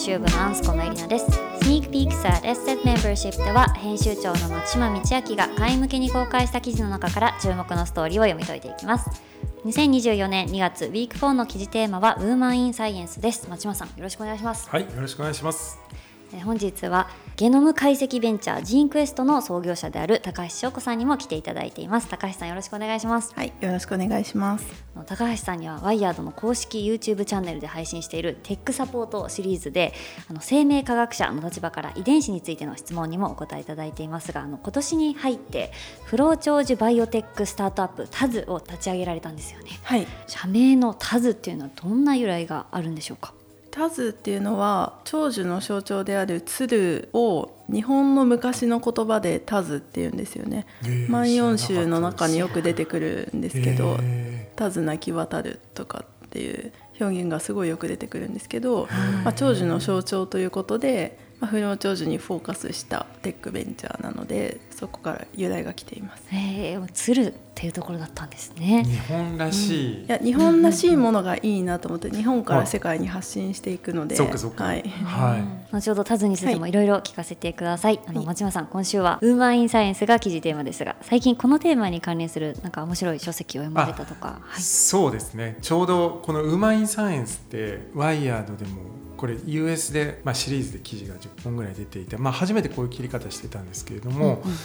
集部のアンスコのエリナです。 SNEAK PEEKS at SZ MEMBERSHIP では編集長の松島倫明が会員向けに公開した記事の中から注目のストーリーを読み解いていきます。2024年2月 WEEK 4の記事テーマは WOMAN IN SCIENCE です。松島さんよろしくお願いします。はいよろしくお願いします。本日はゲノム解析ベンチャージーンクエストの創業者である高橋祥子さんにも来ていただいています。高橋さんよろしくお願いします。はいよろしくお願いします。高橋さんには WIRED の公式 YouTube チャンネルで配信している Tech Support シリーズであの生命科学者の立場から遺伝子についての質問にもお答えいただいていますがあの今年に入って不老長寿バイオテックスタートアップタズを立ち上げられたんですよね。はい。社名のタズっていうのはどんな由来があるんでしょうか？タズっていうのは長寿の象徴である鶴を日本の昔の言葉でタズっていうんですよね「万葉集」の中によく出てくるんですけど「タズ鳴き渡る」とかっていう表現がすごいよく出てくるんですけど、まあ、長寿の象徴ということで、まあ、不老長寿にフォーカスしたテックベンチャーなのでそこから由来が来ています。えー、鶴っていうところだったんですね。日本らしい、うん、いや日本らしいものがいいなと思って日本から世界に発信していくので、そうかそうか。はい。はい。後ほどタズについてもいろいろ聞かせてください。はい、あの松山さん今週はウーマンインサイエンスが記事テーマですが、最近このテーマに関連するなんか面白い書籍を読まれたとか。はい、そうですね。ちょうどこのウーマンインサイエンスってワイヤードでもこれ US で、まあ、シリーズで記事が10本ぐらい出ていて、まあ、初めてこういう切り方してたんですけれども、うんうん。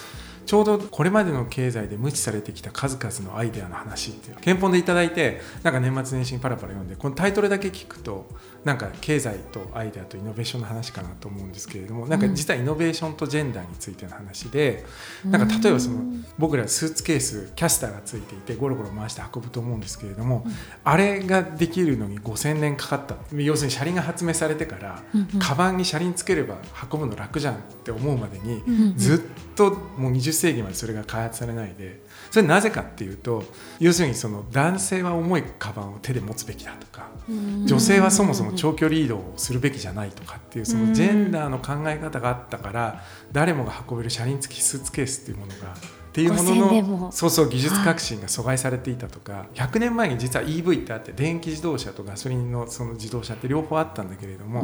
ちょうどこれまでの経済で無視されてきた数々のアイデアの話っていう憲法でいただいてなんか年末年始にパラパラ読んでこのタイトルだけ聞くとなんか経済とアイデアとイノベーションの話かなと思うんですけれどもなん。か実はイノベーションとジェンダーについての話で、なんか例えばその僕らスーツケースキャスターがついていてゴロゴロ回して運ぶと思うんですけれども、あれができるのに5,000年かかった。要するに車輪が発明されてから、カバンに車輪つければ運ぶの楽じゃんって思うまでに、ずっともう20世紀までそれが開発されないでそれなぜかっていうと要するにその男性は重いカバンを手で持つべきだとか女性はそもそも長距離移動をするべきじゃないとかっていうそのジェンダーの考え方があったから誰もが運べる車輪付きスーツケースっていうものがっていうもののそうそう技術革新が阻害されていたとか100年前に実は EV ってあって電気自動車とガソリンのその自動車って両方あったんだけれども、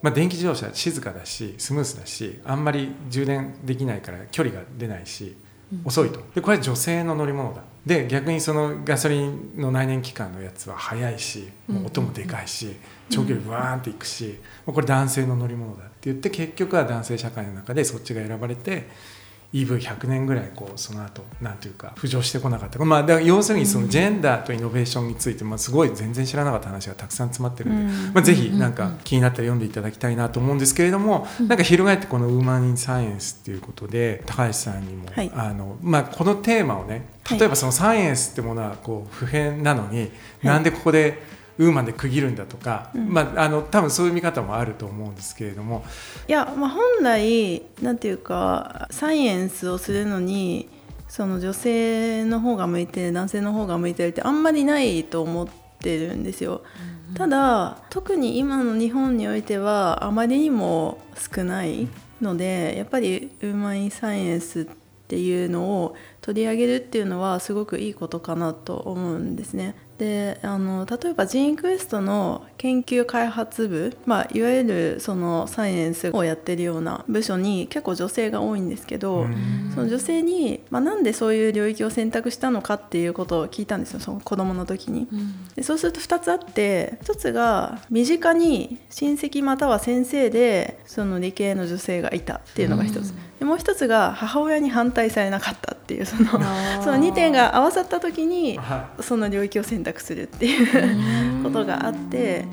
まあ、電気自動車静かだしスムースだしあんまり充電できないから距離が出ないし遅いと。でこれは女性の乗り物だ。で逆にそのガソリンの内燃機関のやつは速いしもう音もでかいし長距離ブワーンっていくしこれ男性の乗り物だって言って結局は男性社会の中でそっちが選ばれて EV100 年ぐらいこうその後なんていうか浮上してこなかった、まあ、だから要するにそのジェンダーとイノベーションについて、まあ、すごい全然知らなかった話がたくさん詰まってるんで、まあ、ぜひなんか気になったら読んでいただきたいなと思うんですけれども、なんか翻ってこの「ウーマン・イン・サイエンス」っていうことで高橋さんにも、はい、あのまあ、このテーマをね例えばそのサイエンスってものはこう普遍なのに、なんでここでウーマンで区切るんだとか、うん、まあ、あの多分そういう見方もあると思うんですけれどもいや、まあ、本来なんていうかサイエンスをするのにその女性の方が向いてる男性の方が向いてるってあんまりないと思ってるんですよ。うん、ただ特に今の日本においてはあまりにも少ないのでやっぱりウーマン・イン・サイエンスっていうのを取り上げるっていうのはすごくいいことかなと思うんですね。であの例えばジーンクエストの研究開発部、まあ、いわゆるそのサイエンスをやってるような部署に結構女性が多いんですけどその女性に、まあ、なんでそういう領域を選択したのかっていうことを聞いたんですよその子供の時に。でそうすると2つあって1つが身近に親戚または先生でその理系の女性がいたっていうのが1つ。でもう1つが母親に反対されなかったっていうその その2点が合わさった時にその領域を選択するっていうことがあって。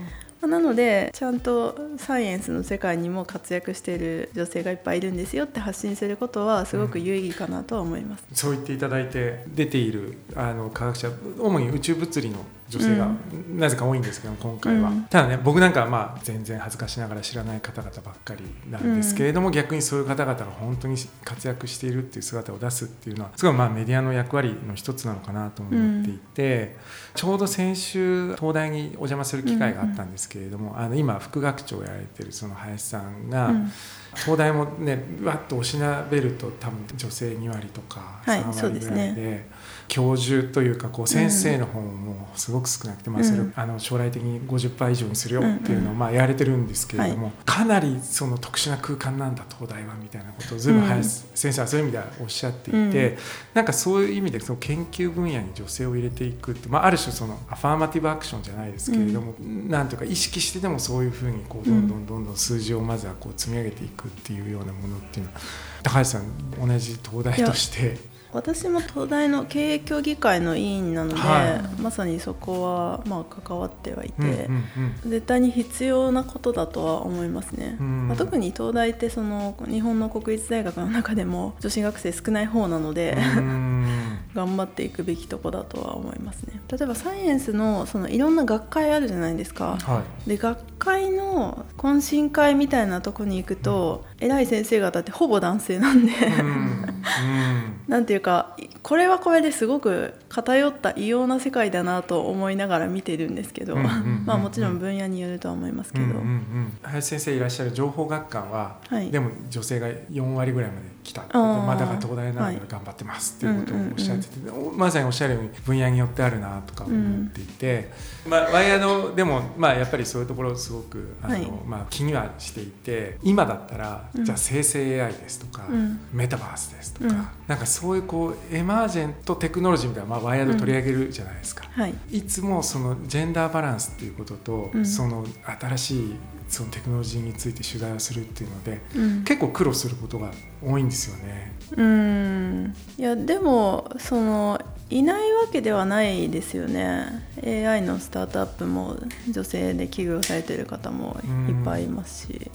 なのでちゃんとサイエンスの世界にも活躍している女性がいっぱいいるんですよって発信することはすごく有意義かなとは思います、うん、そう言っていただいて出ているあの科学者主に宇宙物理の女性がなぜか多いんですけど今回は、うん、ただね僕なんかはまあ全然恥ずかしながら知らない方々ばっかりなんですけれども、うん、逆にそういう方々が本当に活躍しているっていう姿を出すっていうのはすごいまあメディアの役割の一つなのかなと思っていて、うん、ちょうど先週東大にお邪魔する機会があったんですけけれどもあの今副学長をやられてるその林さんが、うん。東大もねわっとおしなべると多分女性2割とかはい3割そうですぐらいで,、ね教授というかこう先生の方もすごく少なくて、まあ、それをうん。あの将来的に50%以上にするよっていうのをうん。まあやられてるんですけれども、はかなりその特殊な空間なんだ東大はみたいなことをずいぶん。林先生はそういう意味ではおっしゃっていて、うん。なんかそういう意味でその研究分野に女性を入れていくって、まあ、ある種そのアファーマティブアクションじゃないですけれども、なんというか意識してでもそういうふうにこうどんどんどんどん数字をまずはこう積み上げていくっていうようなものっていうのは高橋さん同じ東大として私も東大の経営協議会の委員なので、はまさにそこはまあ関わってはいて、うんうんうん。絶対に必要なことだとは思いますね、うん。まあ、特に東大ってその日本の国立大学の中でも女子学生少ない方なので、うん。頑張っていくべきとこだとは思いますね。例えばサイエンスのそのいろんな学会あるじゃないですか。はい。で学会の懇親会みたいなとこに行くと、偉い先生方ってほぼ男性なんで、うんうん。なんていうかこれはこれですごく偏った異様な世界だなと思いながら見てるんですけど、まあもちろん分野によるとは思いますけど、うんうんうん林先生いらっしゃる情報学館は、はい。でも女性が4割ぐらいまで来たってまあ、だから東大なので頑張ってますっていうことをおっしゃってて、おまさにおっしゃるように分野によってあるなとか思っていて、まあ、ワイヤードでも、まあ、やっぱりそういうところすごくあの、はい。まあ、気にはしていて今だったら、うん。じゃあ生成 AI ですとか、うん。メタバースですとか、うんなんかそういうこうエマージェントテクノロジーみたいな、まあ、ワイヤード取り上げるじゃないですか。はい。いつもそのジェンダーバランスっていうことと、うんその新しいそのテクノロジーについて取材をするっていうのでうん。結構苦労することが多いんですよね。うん。いやでもそのいないわけではないですよね。AI のスタートアップも女性で起業されてる方もいっぱいいますし、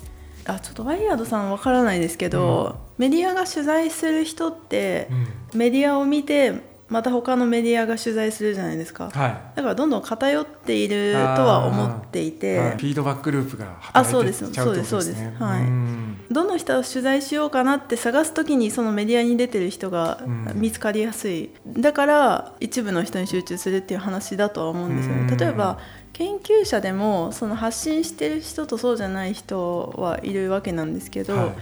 あちょっとワイヤードさんわからないですけど、メディアが取材する人ってうん。メディアを見てまた他のメディアが取材するじゃないですか。はい。だからどんどん偏っているとは思っていて、はいフィードバックループがあそうです働いてっちゃうですね。そうですそうですはいうん。どの人を取材しようかなって探す時にそのメディアに出てる人がうん。見つかりやすい、だから一部の人に集中するっていう話だとは思うんですようん。ね例えば研究者でもその発信してる人とそうじゃない人はいるわけなんですけど、はい。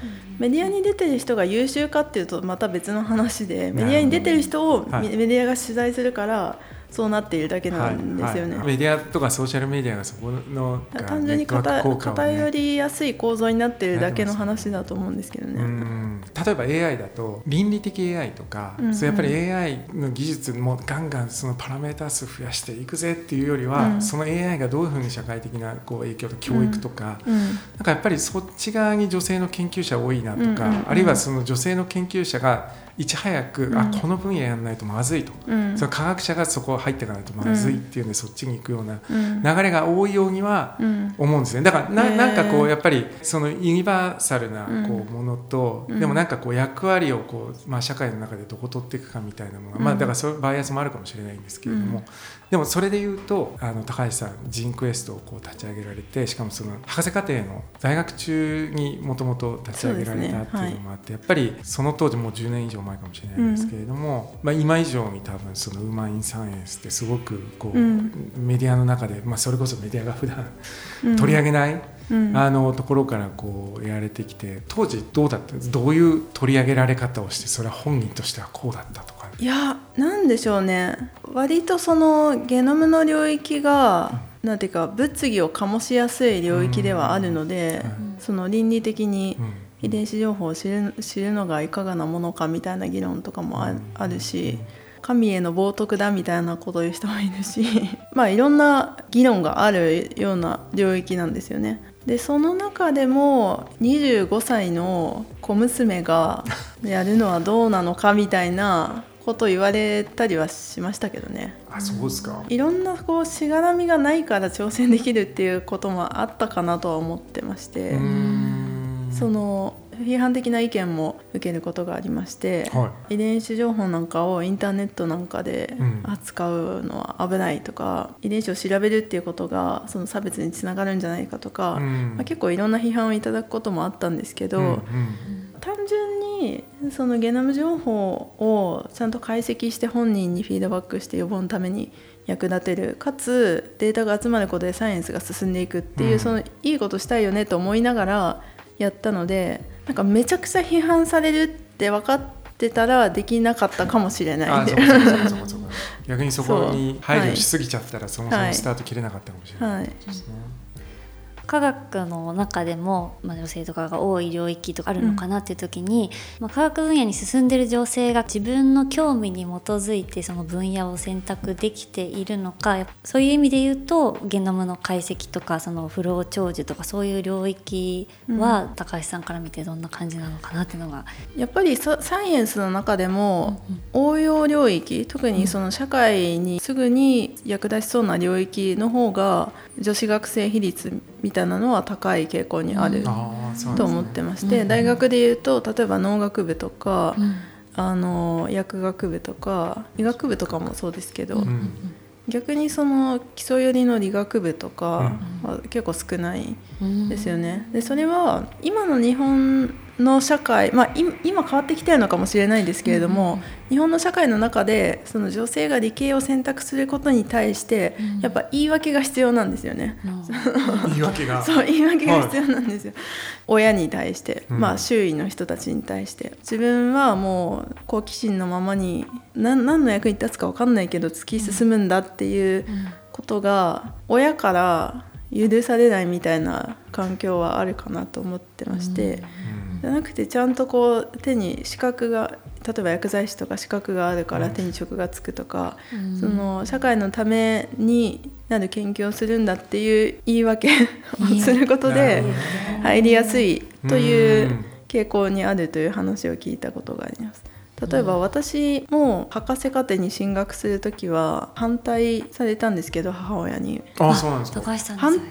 メディアに出てる人が優秀かっていうとまた別の話でメディアに出てる人をメディアが取材するからそうなっているだけなんですよね。はい。はい。メディアとかソーシャルメディアがそこの単純に偏りやすい構造になってるだけの話だと思うんですけどね。うん。例えば AI だと倫理的 AI とか、うんうん。そうやっぱり AI の技術もガンガンそのパラメータ数増やしていくぜっていうよりは、うん。その AI がどういうふうに社会的なこう影響と教育とか、うん。なんかやっぱりそっち側に女性の研究者多いなとか、うんうんうん。あるいはその女性の研究者がいち早く、うん。あこの分野やらないとまずいと、うん。その科学者がそこ入っていかないとまずいっていうんで、そっちに行くようなうん。流れが多いようにはうん。思うんですね。だからななんかこうやっぱりそのユニバーサルなこうものと、うん。でもなんかこう役割をこう、まあ、社会の中でどこ取っていくかみたいなものが、まあ、うんだからそういうバイアスもあるかもしれないんですけれども、うん。でもそれで言うとあの高橋さんジンクエストをこう立ち上げられてしかもその博士課程の在学中にもともと立ち上げられたっていうのもあって、やっぱりその当時もう10年以上前かもしれないんですけれども、まあ、今以上に多分そのウーマン・イン・サイエンスってすごくこう、うん。メディアの中で、まあ、それこそメディアが普段うん取り上げない、うん。あのところからこうやられてきて当時どうだったどういう取り上げられ方をしてそれは本人としてはこうだったとか。いやなんでしょうね。割とそのゲノムの領域がなんていうか物議を醸しやすい領域ではあるので、うん。その倫理的にうん遺伝子情報を知る知るのがいかがなものかみたいな議論とかもあ,、るし神への冒涜だみたいなことを言う人もいるし まあいろんな議論があるような領域なんですよね。でその中でも25歳の小娘が やるのはどうなのかみたいなことを言われたりはしましたけどね。あそうですか、いろんなこうしがらみがないから挑戦できるっていうこともあったかなとは思ってまして。うその批判的な意見も受けることがありまして、は遺伝子情報なんかをインターネットなんかでうん。扱うのは危ないとか、遺伝子を調べるっていうことがその差別につながるんじゃないかとか、うん。まあ、結構いろんな批判をいただくこともあったんですけど、うんうん。単純にそのゲノム情報をちゃんと解析して本人にフィードバックして予防のために役立てるかつデータが集まることでサイエンスが進んでいくっていう、うん、そのいいことしたいよねと思いながらやったのでなんかめちゃくちゃ批判されるって分かってたらできなかったかもしれない。で 逆にそこに配慮しすぎちゃったら、そもそもスタート切れなかったかもしれないですね。はい科学の中でも、まあ、女性とかが多い領域とかあるのかなっていう時に、うん、まあ、科学分野に進んでる女性が自分の興味に基づいてその分野を選択できているのかそういう意味で言うとゲノムの解析とかそのフロー長寿とかそういう領域は、高橋さんから見てどんな感じなのかなっていうのが。やっぱりサイエンスの中でも応用領域特にその社会にすぐに役立ちそうな領域の方が女子学生比率みたいなのは高い傾向にあると思ってまして、大学でいうと例えば農学部とか、あの薬学部とか医学部とかもそうですけど、逆にその基礎寄りの理学部とかは結構少ないですよね。でそれは今の日本の社会、まあ、今変わってきてるのかもしれないですけれども、うん、日本の社会の中でその女性が理系を選択することに対して、うん、やっぱ言い訳が必要なんですよね。うん、言い訳が。そう言い訳が必要なんですよ。はい、親に対して、まあ、周囲の人たちに対して。自分はもう好奇心のままに何何の役に立つか分かんないけど突き進むんだっていうことが親から許されないみたいな環境はあるかなと思ってまして。じゃなくてちゃんとこう手に資格が例えば薬剤師とか資格があるから手に職がつくとか、うん、その社会のためになる研究をするんだっていう言い訳を することで入りやすいという傾向にあるという話を聞いたことがあります。例えば私も博士課程に進学する時は反対されたんですけど母親に。あそうなんですか。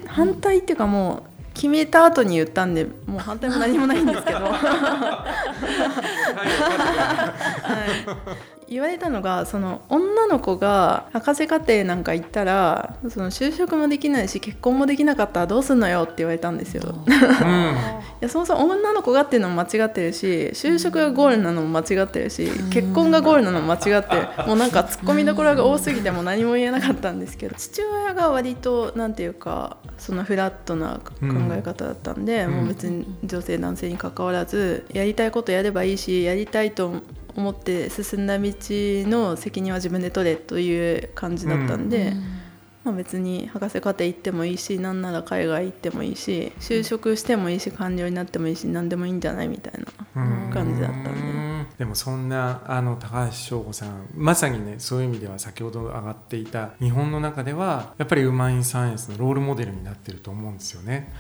反対っていうかもう決めた後に言ったんでもう反対も何もないんですけど、はい、言われたのがその女の子が博士課程なんか行ったらその就職もできないし結婚もできなかったらどうすんのよって言われたんですよ。うん、いやそもそも女の子がっていうのも間違ってるし就職がゴールなのも間違ってるし結婚がゴールなのも間違ってもうなんかツッコミどころが多すぎても何も言えなかったんですけど。父親が割と何て言うかそのフラットな考え方だったんで、うん、もう別に女性男性にかかわらずやりたいことやればいいしやりたいと思って進んだ道の責任は自分で取れという感じだったんで。うんまあ、別に博士課程行ってもいいしなんなら海外行ってもいいし就職してもいいし官僚になってもいいし何でもいいんじゃないみたいな感じだったんででもそんなあの高橋翔吾さんまさにねそういう意味では先ほど上がっていた日本の中ではやっぱりウーマン・イン・サイエンスのロールモデルになってると思うんですよね。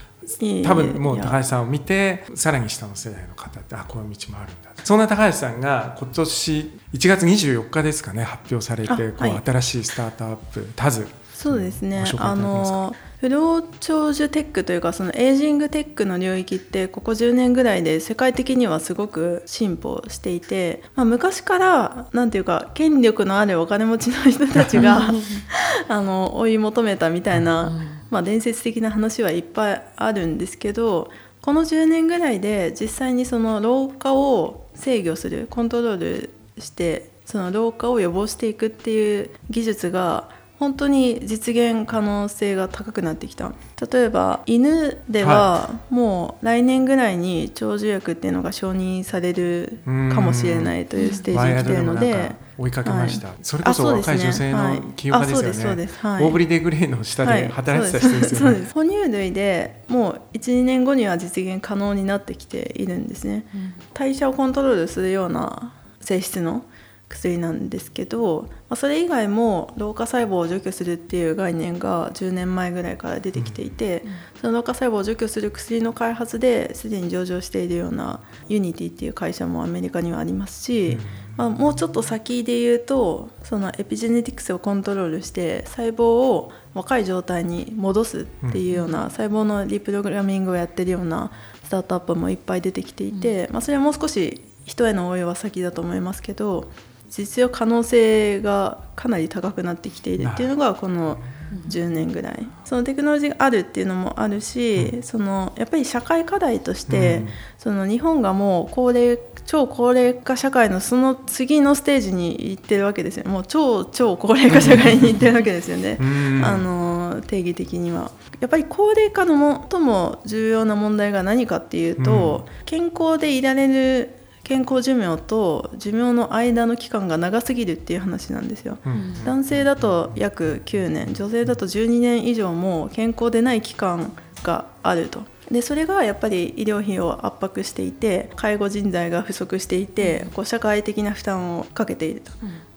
多分もう高橋さんを見てさらに下の世代の方ってあこういう道もあるんだそんな高橋さんが今年1月24日ですかね発表されてこう、新しいスタートアップタズ。そうですね。あの不老長寿テックというかそのエイジングテックの領域ってここ10年ぐらいで世界的にはすごく進歩していて、まあ、昔から何ていうか権力のあるお金持ちの人たちが あの追い求めたみたいな、まあ、伝説的な話はいっぱいあるんですけどこの10年ぐらいで実際にその老化を制御するコントロールしてその老化を予防していくっていう技術が本当に実現可能性が高くなってきた。例えば犬ではもう来年ぐらいに長寿薬っていうのが承認されるかもしれないというステージに来てるので。追いかけました、はい、それこそ若い女性の起業家ですよね、はい、オーブリデ・グレイの下で働いてた人ですよね、はい、哺乳類でもう12年後には実現可能になってきているんですね、うん、代謝をコントロールするような性質の薬なんですけど、まあ、それ以外も老化細胞を除去するっていう概念が10年前ぐらいから出てきていて、うん、その老化細胞を除去する薬の開発ですでに上場しているようなユニティっていう会社もアメリカにはありますし、うん、まあ、もうちょっと先で言うとそのエピジェネティクスをコントロールして細胞を若い状態に戻すっていうような、細胞のリプログラミングをやってるようなスタートアップもいっぱい出てきていて、まあ、それはもう少し人への応用は先だと思いますけど実用可能性がかなり高くなってきているっていうのがこの10年ぐらい。そのテクノロジーがあるっていうのもあるし、そのやっぱり社会課題として、うん。その日本がもう高齢超高齢化社会のその次のステージに行ってるわけですよもう超超高齢化社会に行ってるわけですよね。うん。あの定義的には。やっぱり高齢化の最も重要な問題が何かっていうと、健康でいられる健康寿命と寿命の間の期間が長すぎるっていう話なんですよ。うん。男性だと約9年女性だと12年以上も健康でない期間があると。でそれがやっぱり医療費を圧迫していて介護人材が不足していてこう社会的な負担をかけていると。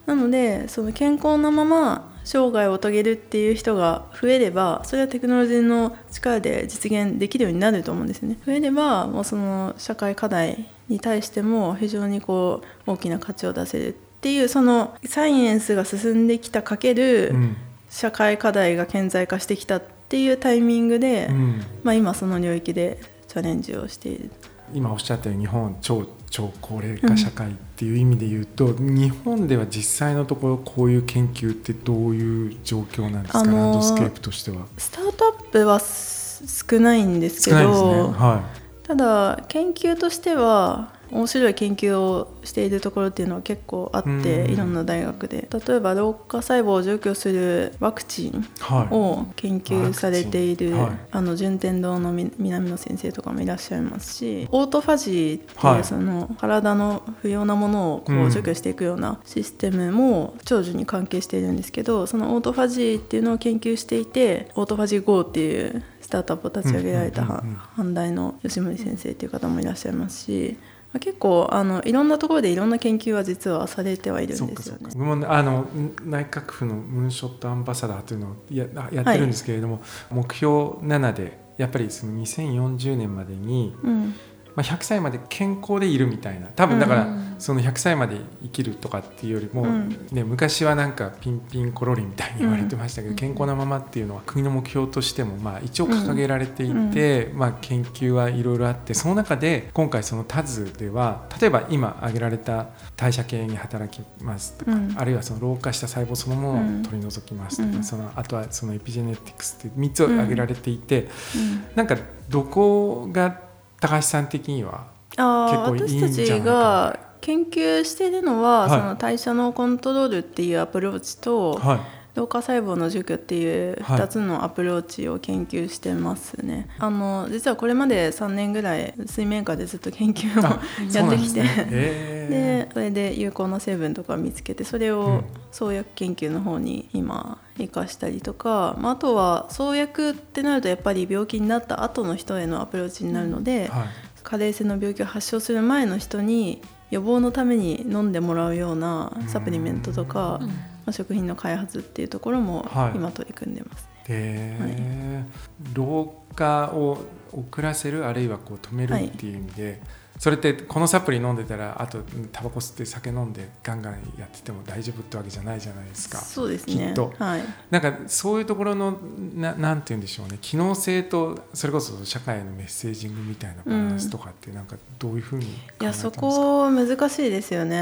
なのでその健康なまま生涯を遂げるっていう人が増えればそれはテクノロジーの力で実現できるようになると思うんですよね。増えればもうその社会課題に対しても非常にこう大きな価値を出せるっていうそのサイエンスが進んできたかけるうん。社会課題が顕在化してきたっていうタイミングで、うん。まあ、今その領域でチャレンジをしている。今おっしゃったように日本超超高齢化社会っていう意味で言うと、日本では実際のところこういう研究ってどういう状況なんですか、あのーランドスケープとしては。スタートアップはす少ないんですけ少ないですね。ど、はただ研究としては面白い研究をしているところっていうのは結構あってうん。いろんな大学で。例えば老化細胞を除去するワクチンい。はい。を研究されている、ワクチン。はい。あの順天堂のみ南野先生とかもいらっしゃいますしオートファジーってはいいうその体の不要なものをこう除去していくようなシステムも長寿に関係しているんですけどそのオートファジーっていうのを研究していてオートファジー GO っていうスタートアップを立ち上げられた阪大の吉森先生っていう方もいらっしゃいますしまあ結構あのいろんなところでいろんな研究は実はされてはいるんですよね。僕もねあの内閣府のムーンショットアンバサダーというのをややってるんですけれども、目標7でやっぱりその2040年までに、うんまあ、100歳まで健康でいるみたいな。多分だから、うん。その100歳まで生きるとかっていうよりも、うん。ね、昔はなんかピンピンコロリみたいに言われてましたけど、うん。健康なままっていうのは国の目標としてもまあ一応掲げられていて、まあ、研究はいろいろあってその中で今回そのタズでは例えば今挙げられた代謝系に働きますとか、うん。あるいはその老化した細胞そのものを取り除きますとか、うん。そのあとはそのエピジェネティクスって3つを挙げられていて、うん。なんかどこが高橋さん的にはあー結構いいん私たちじゃないかが研究しているのは、はい。その代謝のコントロールっていうアプローチと、はい老化細胞の除去っていうはい2つのアプローチを研究してますね、あの実はこれまで3年ぐらい水面下でずっと研究をあ やってきて、で それで有効な成分とかを見つけてそれうんを創薬研究の方に今生かしたりとか、まあ、あとは創薬ってなるとやっぱり病気になった後の人へのアプローチになるので、ーはい。加齢性の病気を発症する前の人に予防のために飲んでもらうようなサプリメントとか、うんまあ、食品の開発っていうところもはい。今取り組んでます、へー。老化を遅らせるあるいはこう止めるっていう意味で、それってこのサプリ飲んでたらあとうんタバコ吸って酒飲んでガンガンやってても大丈夫ってわけじゃないじゃないですか。そうですね。きっと。はい、なんかそういうところのななんて言うんでしょうね。機能性とそれこそ社会へのメッセージングみたいなバランスとかってなんかどういうふうに考えていやそこ難しいですよね。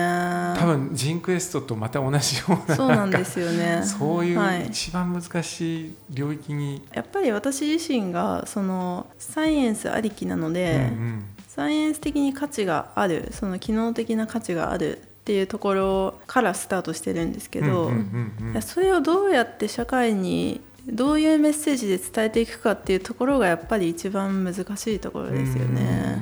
多分ジンクエストとまた同じようなそうなんですよね。そういはい。う一番難しい領域に、やっぱり私自身がそのサイエンスありきなので、うんうんサイエンス的に価値があるその機能的な価値があるっていうところからスタートしてるんですけど、それをどうやって社会にどういうメッセージで伝えていくかっていうところがやっぱり一番難しいところですよね。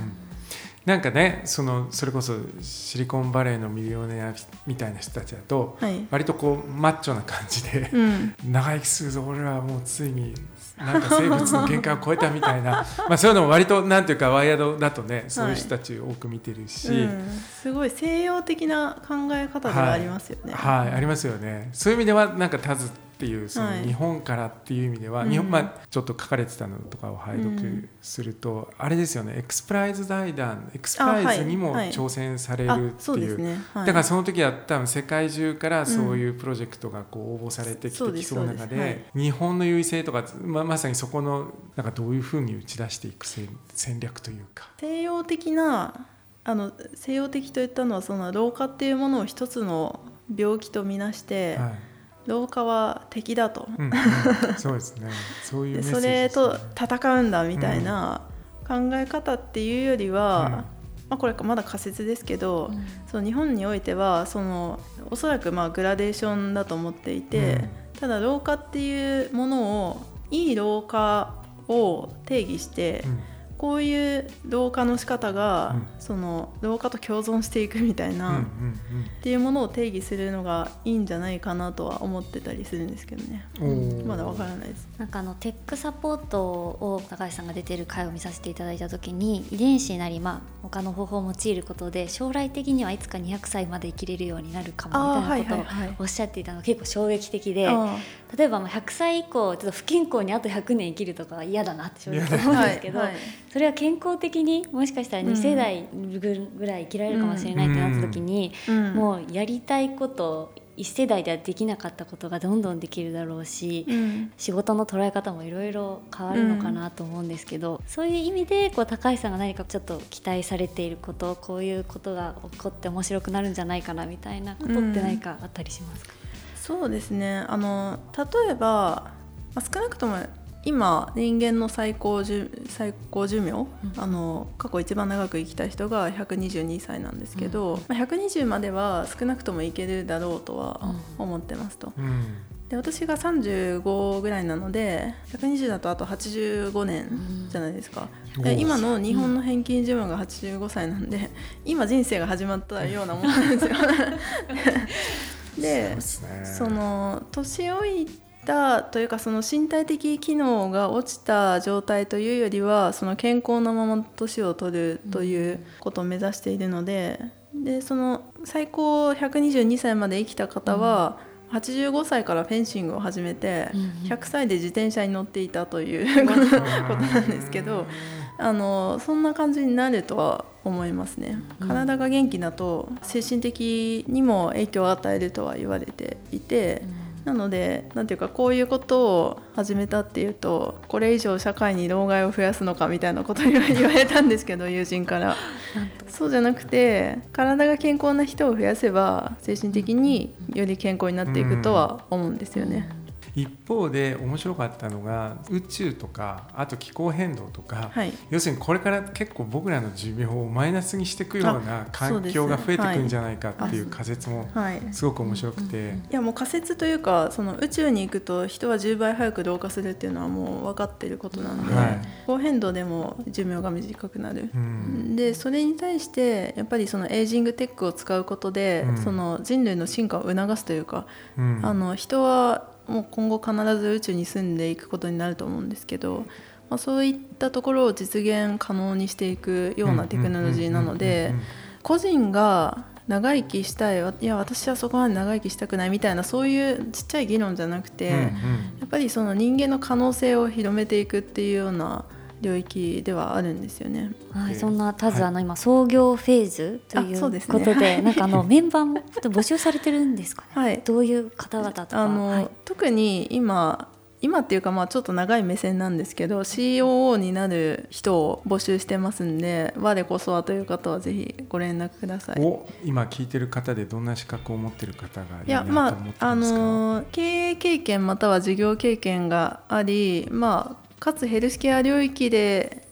なんかねそのそれこそシリコンバレーのミリオネアみたいな人たちだとはい、割とこうマッチョな感じで、うん、長生きするぞ俺らはもうついになんか生物の限界を超えたみたいな。まあそういうのも割となんていうかワイヤードだとねそういう人たち多く見てるし、うん、すごい西洋的な考え方ではありますよね。はい、ありますよね。そういう意味ではなんかタズっていうそのはい。日本からっていう意味では、うん。日本まあちょっと書かれてたのとかを拝読すると、あれですよね。エクスプライズ財団、エクスプライズにもはいはい挑戦されあるっていう。ね。はい、だからその時は多分世界中からそういうプロジェクトがこう応募されてきてきそうな中そうです。はい。で日本の優位性とかままさにそこのなんかどういうふうに打ち出していく戦戦略というか。西洋的なあの西洋的といったのはその老化っていうものを一つの病気とみなして、はい老化は敵だと、うんうん。そうですね。そういうメでッセージそれと戦うんだみたいな考え方っていうよりは、まあ、これまだ仮説ですけど、その日本においてはそのおそらくまあグラデーションだと思っていて、ただ老化っていうものをいい老化を定義して、うんこういう老化の仕方が、うん。その老化と共存していくみたいな、うんうんっていうものを定義するのがいいんじゃないかなとは思ってたりするんですけどね。まだわからないです。なんかあのテックサポートを高橋さんが出てる回を見させていただいた時に遺伝子なりまあ他の方法を用いることで将来的にはいつか200歳まで生きれるようになるかもみたいなことをはいおっしゃっていたのが結構衝撃的であ例えばまあ100歳以降ちょっと不健康にあと100年生きるとかは嫌だなって正直思うんですけど、はいはいそれは健康的にもしかしたら2世代ぐらい生きられるかもしれないってなった時に、うん。もうやりたいこと1世代ではできなかったことがどんどんできるだろうし、うん。仕事の捉え方もいろいろ変わるのかなと思うんですけど、そういう意味でこう高橋さんが何かちょっと期待されていることこういうことが起こって面白くなるんじゃないかなみたいなことって何かあったりしますか、そうですね。あの例えば、まあ、少なくとも今人間の最高寿最高寿命、ん。あの過去一番長く生きた人が122歳なんですけど、まあ、120までは少なくともいけるだろうとは思ってますと。うん。で私が35ぐらいなので120だとあと85年じゃないですか、うん。で今の日本の平均寿命が85歳なんで 今人生が始まったようなもんなんですよ。でそね。その年老いたというかその身体的機能が落ちた状態というよりはその健康なまま年を取るということを目指しているので,、でその最高122歳まで生きた方は、85歳からフェンシングを始めて、うんうん。100歳で自転車に乗っていたということことなんですけどあのそんな感じになるとは思いますね。体が元気だと精神的にも影響を与えるとは言われていて、なのでなんていうかこういうことを始めたっていうとこれ以上社会に老害を増やすのかみたいなことには言われたんですけど 友人からそうじゃなくて体が健康な人を増やせば精神的により健康になっていくとは思うんですよね。一方で面白かったのが宇宙とかあと気候変動とか、はい。要するにこれから結構僕らの寿命をマイナスにしていくようなあ環境が増えていくんじゃないかっていうはい。仮説もはい。すごく面白くて、いやもう仮説というかその宇宙に行くと人は10倍早く老化するっていうのはもう分かっていることなんで、はい。気候変動でも寿命が短くなる。うん。でそれに対してやっぱりそのエイジングテックを使うことで、うん。その人類の進化を促すというか、うん。あの人はもう今後必ず宇宙に住んでいくことになると思うんですけど、まあ、そういったところを実現可能にしていくようなテクノロジーなので個人が長生きしたいいや私はそこまで長生きしたくないみたいなそういうちっちゃい議論じゃなくて、やっぱりその人間の可能性を広めていくっていうような領域ではあるんですよね。はい、でそんなタズ、はいあの今創業フェーズということではい なんかあのメンバーも募集されてるんですかね？はいどういう方々とか？あの、はい特に今今っていうかまあちょっと長い目線なんですけど COO になる人を募集してますんで我こそはという方はぜひご連絡ください。お今聞いてる方でどんな資格を持ってる方がいいやるなと思ってまああますか、の経営経験または事業経験がありまあかつヘルスケア領域で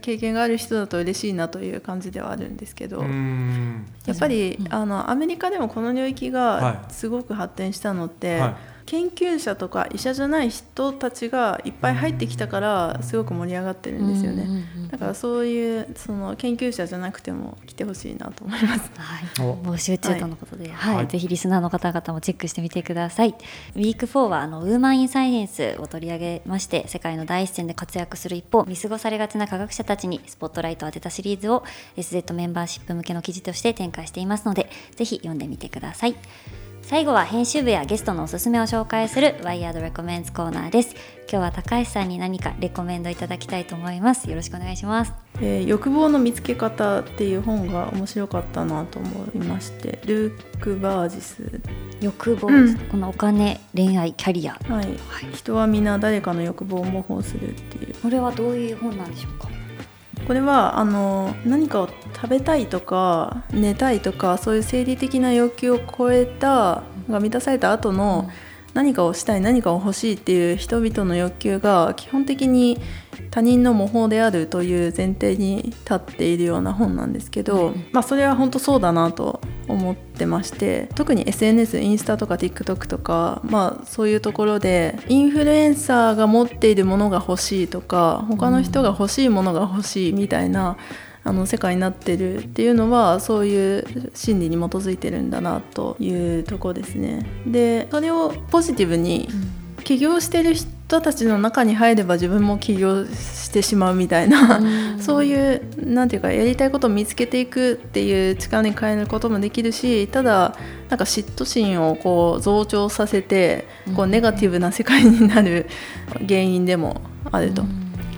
経験がある人だと嬉しいなという感じではあるんですけど、やっぱり、あのアメリカでもこの領域はい。がすごく発展したのって、はい研究者とか医者じゃない人たちがいっぱい入ってきたからすごく盛り上がってるんですよね。だからそういうその研究者じゃなくても来てほしいなと思います。はい、お募集中とのことで、はいはいぜひリスナーの方々もチェックしてみてください。ウィーク4はあのウーマン・イン・サイエンスを取り上げまして世界の第一線で活躍する一方見過ごされがちな科学者たちにスポットライトを当てたシリーズを SZ メンバーシップ向けの記事として展開していますのでぜひ読んでみてください。最後は編集部やゲストのおすすめを紹介するワイヤードレコメンズコーナーです。今日は高橋さんに何かレコメンドいただきたいと思います。よろしくお願いします。えー欲望の見つけ方っていう本が面白かったなと思いましてルーク・バージス、欲望、うんこのお金、恋愛、キャリア。はい人は皆誰かの欲望を模倣するっていうこれはどういう本なんでしょうか？これはあの何かを食べたいとか寝たいとかそういう生理的な欲求を超えたが満たされた後の何かをしたい何かを欲しいっていう人々の欲求が基本的に他人の模倣であるという前提に立っているような本なんですけど、まあ、それは本当そうだなと思ってまして特に SNS インスタとか TikTok とか、まあ、そういうところでインフルエンサーが持っているものが欲しいとか他の人が欲しいものが欲しいみたいな、あの世界になってるっていうのはそういう心理に基づいてるんだなというとこですね。でそれをポジティブに起業してる人たちの中に入れば自分も起業してしまうみたいな、う そういうなんていうかやりたいことを見つけていくっていう力に変えることもできるしただなんか嫉妬心をこう増長させてこうネガティブな世界になる原因でもあると。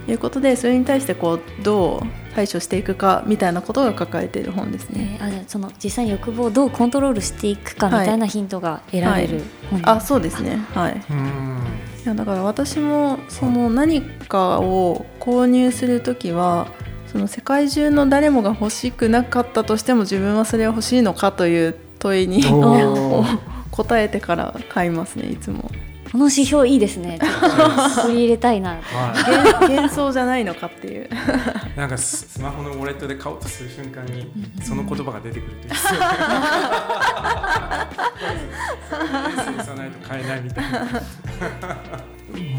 いうことでそれに対してこうどう対処していくかみたいなことが書かれている本ですね。えー、あその実際に欲望をどうコントロールしていくかみたいなヒントが得られる本、はいはい、あそうですね。はい。いやだから私もその何かを購入する時はその世界中の誰もが欲しくなかったとしても自分はそれは欲しいのかという問いに 答えてから買いますねいつも。この指標いいですね。取り入れたいな。はい、幻想じゃないのかっていう。なんかスマホのウォレットで買おうとする瞬間にその言葉が出てくるといいですよね。さないと買えないみたいな。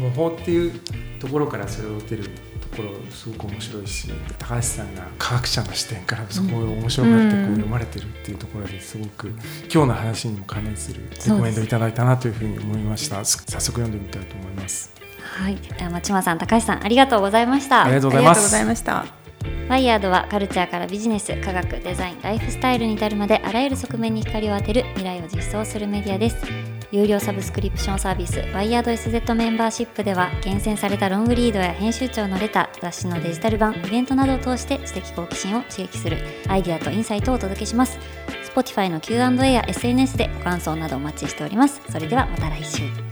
模倣っていうところからそれを打てるころすごく面白いし高橋さんが科学者の視点からそこを面白がってこう読まれてるっていうところですごく今日の話にも関連するコメントいただいたなというふうに思いました。早速読んでみたいと思います。はい。町間さん高橋さんありがとうございました。ありがとうございました。ワイヤードはカルチャーからビジネス、科学、デザイン、ライフスタイルに至るまであらゆる側面に光を当てる未来を実装するメディアです。有料サブスクリプションサービスワイヤード SZ メンバーシップでは厳選されたロングリードや編集長のレター雑誌のデジタル版イベントなどを通して知的好奇心を刺激するアイデアとインサイトをお届けします。Spotify の Q&A や SNS でご感想などお待ちしております。それではまた来週。